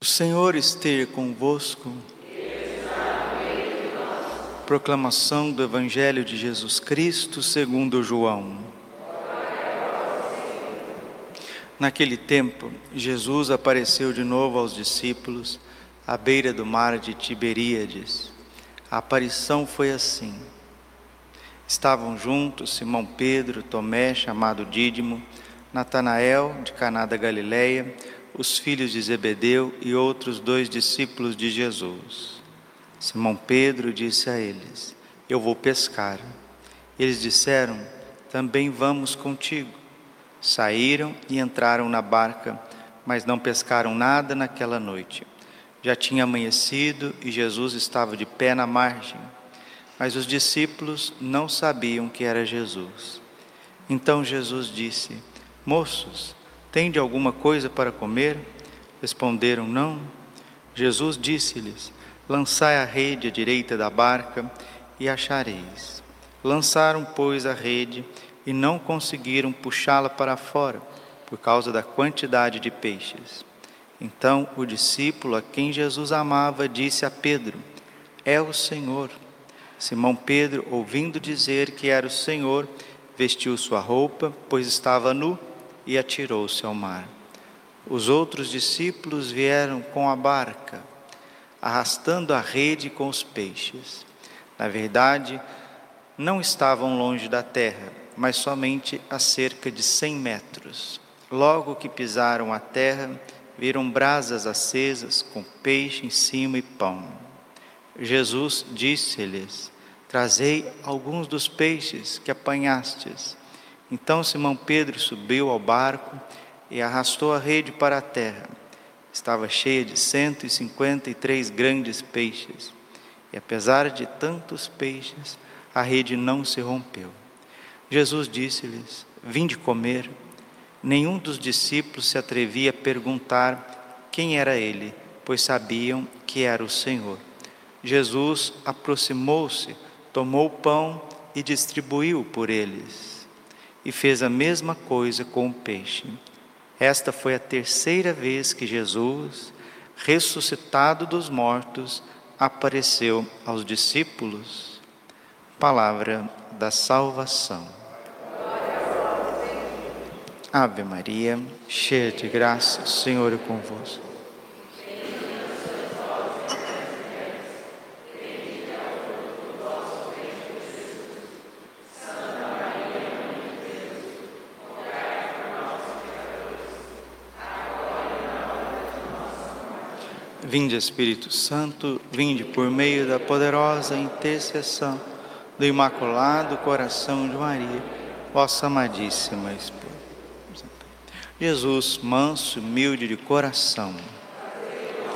O Senhor esteja convosco. Proclamação do Evangelho de Jesus Cristo segundo João. Naquele tempo, Jesus apareceu de novo aos discípulos à beira do mar de Tiberíades. A aparição foi assim. Estavam juntos Simão Pedro, Tomé, chamado Dídimo, Natanael, de Caná da Galileia, os filhos de Zebedeu e outros dois discípulos de Jesus. Simão Pedro disse a eles: Eu vou pescar. Eles disseram: Também vamos contigo. Saíram e entraram na barca, mas não pescaram nada naquela noite. Já tinha amanhecido e Jesus estava de pé na margem, mas os discípulos não sabiam que era Jesus. Então Jesus disse: Moços, Tende alguma coisa para comer? Responderam: Não. Jesus disse-lhes: Lançai a rede à direita da barca e achareis. Lançaram, pois, a rede e não conseguiram puxá-la para fora, por causa da quantidade de peixes. Então o discípulo a quem Jesus amava disse a Pedro: É o Senhor. Simão Pedro, ouvindo dizer que era o Senhor, vestiu sua roupa, pois estava nu e atirou-se ao mar. Os outros discípulos vieram com a barca, arrastando a rede com os peixes. Na verdade, não estavam longe da terra, mas somente a cerca de cem metros. Logo que pisaram a terra, viram brasas acesas com peixe em cima e pão. Jesus disse-lhes: Trazei alguns dos peixes que apanhastes. Então Simão Pedro subiu ao barco e arrastou a rede para a terra. Estava cheia de cento e cinquenta e três grandes peixes. E apesar de tantos peixes, a rede não se rompeu. Jesus disse-lhes: Vinde comer. Nenhum dos discípulos se atrevia a perguntar quem era ele, pois sabiam que era o Senhor. Jesus aproximou-se, tomou o pão e distribuiu por eles e fez a mesma coisa com o peixe. Esta foi a terceira vez que Jesus, ressuscitado dos mortos, apareceu aos discípulos. Palavra da salvação. Ave Maria, cheia de graça, o Senhor é convosco. Vinde Espírito Santo, vinde por meio da poderosa intercessão do Imaculado Coração de Maria, vossa amadíssima esposa. Jesus, manso, humilde de coração,